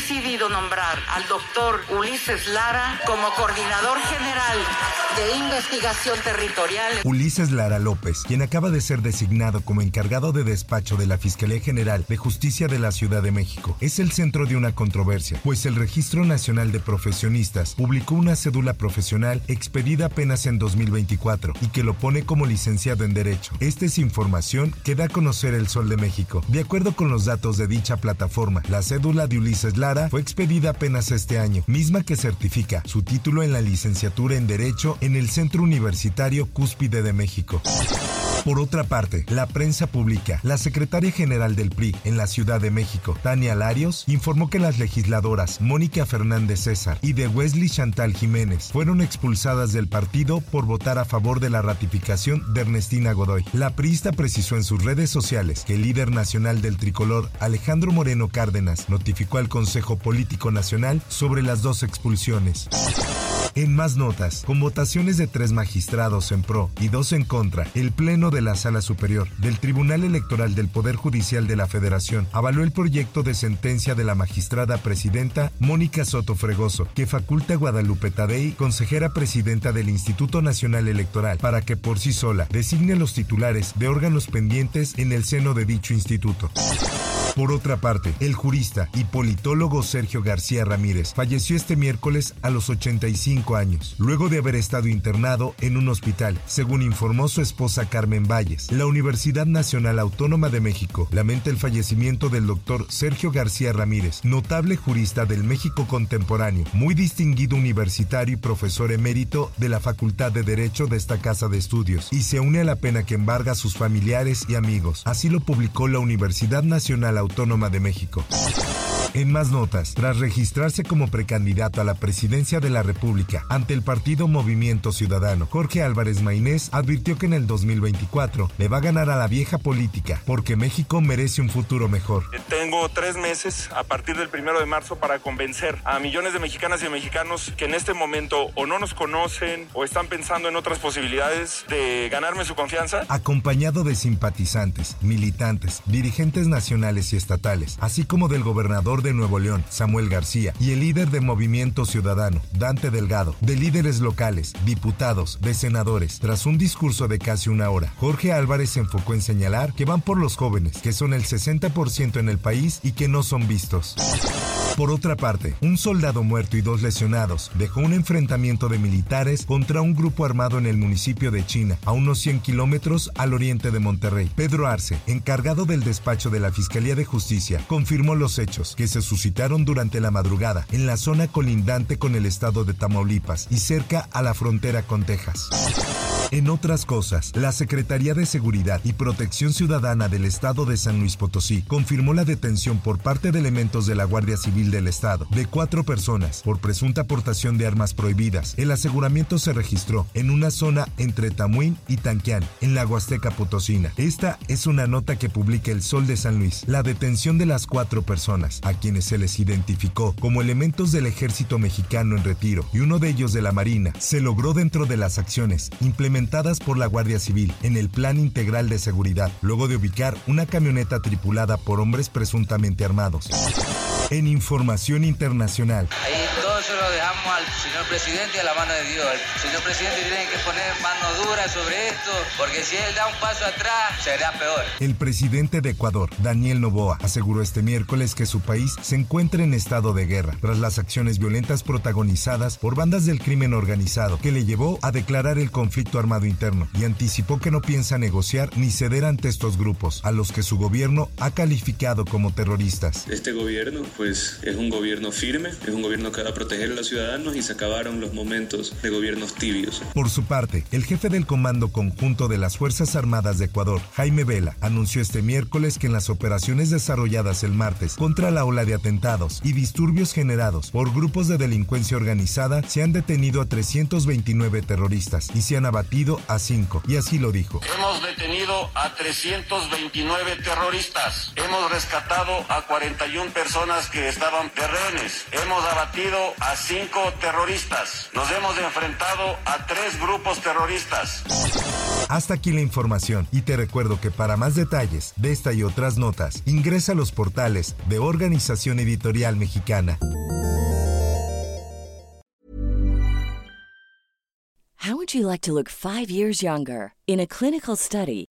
Decidido nombrar al doctor Ulises Lara como coordinador general de investigación territorial. Ulises Lara López, quien acaba de ser designado como encargado de despacho de la Fiscalía General de Justicia de la Ciudad de México, es el centro de una controversia, pues el Registro Nacional de Profesionistas publicó una cédula profesional expedida apenas en 2024 y que lo pone como licenciado en Derecho. Esta es información que da a conocer el Sol de México. De acuerdo con los datos de dicha plataforma, la cédula de Ulises Lara fue expedida apenas este año, misma que certifica su título en la licenciatura en Derecho en el Centro Universitario Cúspide de México. Por otra parte, la prensa publica, la secretaria general del PRI en la Ciudad de México, Tania Larios, informó que las legisladoras Mónica Fernández César y de Wesley Chantal Jiménez fueron expulsadas del partido por votar a favor de la ratificación de Ernestina Godoy. La priista precisó en sus redes sociales que el líder nacional del tricolor, Alejandro Moreno Cárdenas, notificó al Consejo Político Nacional sobre las dos expulsiones. En más notas, con votaciones de tres magistrados en pro y dos en contra, el Pleno de la Sala Superior del Tribunal Electoral del Poder Judicial de la Federación avaló el proyecto de sentencia de la magistrada presidenta Mónica Soto Fregoso, que faculta a Guadalupe Tadei, consejera presidenta del Instituto Nacional Electoral, para que por sí sola designe los titulares de órganos pendientes en el seno de dicho instituto. Por otra parte, el jurista y politólogo Sergio García Ramírez falleció este miércoles a los 85 años, luego de haber estado internado en un hospital, según informó su esposa Carmen Valles. La Universidad Nacional Autónoma de México lamenta el fallecimiento del doctor Sergio García Ramírez, notable jurista del México contemporáneo, muy distinguido universitario y profesor emérito de la Facultad de Derecho de esta casa de estudios, y se une a la pena que embarga a sus familiares y amigos. Así lo publicó la Universidad Nacional Autónoma de México. En más notas, tras registrarse como precandidato a la presidencia de la República ante el partido Movimiento Ciudadano, Jorge Álvarez Maynés advirtió que en el 2024 le va a ganar a la vieja política porque México merece un futuro mejor. Tengo tres meses a partir del primero de marzo para convencer a millones de mexicanas y mexicanos que en este momento o no nos conocen o están pensando en otras posibilidades de ganarme su confianza. Acompañado de simpatizantes, militantes, dirigentes nacionales y estatales, así como del gobernador de Nuevo León, Samuel García, y el líder de Movimiento Ciudadano, Dante Delgado, de líderes locales, diputados, de senadores. Tras un discurso de casi una hora, Jorge Álvarez se enfocó en señalar que van por los jóvenes, que son el 60% en el país y que no son vistos. Por otra parte, un soldado muerto y dos lesionados dejó un enfrentamiento de militares contra un grupo armado en el municipio de China, a unos 100 kilómetros al oriente de Monterrey. Pedro Arce, encargado del despacho de la Fiscalía de Justicia, confirmó los hechos que se suscitaron durante la madrugada en la zona colindante con el estado de Tamaulipas y cerca a la frontera con Texas. En otras cosas, la Secretaría de Seguridad y Protección Ciudadana del Estado de San Luis Potosí confirmó la detención por parte de elementos de la Guardia Civil del Estado de cuatro personas por presunta aportación de armas prohibidas. El aseguramiento se registró en una zona entre Tamuín y Tanquián, en la Huasteca Potosina. Esta es una nota que publica El Sol de San Luis. La detención de las cuatro personas, a quienes se les identificó como elementos del ejército mexicano en retiro y uno de ellos de la Marina, se logró dentro de las acciones implementadas por la Guardia Civil en el Plan Integral de Seguridad, luego de ubicar una camioneta tripulada por hombres presuntamente armados. En información internacional. Todo lo dejamos al señor presidente y a la mano de Dios. El señor presidente tiene que poner mano dura sobre esto, porque si él da un paso atrás, será peor. El presidente de Ecuador, Daniel Noboa, aseguró este miércoles que su país se encuentra en estado de guerra tras las acciones violentas protagonizadas por bandas del crimen organizado, que le llevó a declarar el conflicto armado interno y anticipó que no piensa negociar ni ceder ante estos grupos, a los que su gobierno ha calificado como terroristas. Este gobierno, pues, es un gobierno firme, es un gobierno que va a proteger a ciudad ciudadanos y se acabaron los momentos de gobiernos tibios. Por su parte, el jefe del Comando Conjunto de las Fuerzas Armadas de Ecuador, Jaime Vela, anunció este miércoles que en las operaciones desarrolladas el martes contra la ola de atentados y disturbios generados por grupos de delincuencia organizada se han detenido a 329 terroristas y se han abatido a 5, y así lo dijo. Hemos detenido a 329 terroristas, hemos rescatado a 41 personas que estaban de rehenes, hemos abatido a 5 terroristas, nos hemos enfrentado a 3 grupos terroristas. Hasta aquí la información y te recuerdo que para más detalles de esta y otras notas, ingresa a los portales de Organización Editorial Mexicana. How would you like to look 5 years younger? In a clinical study,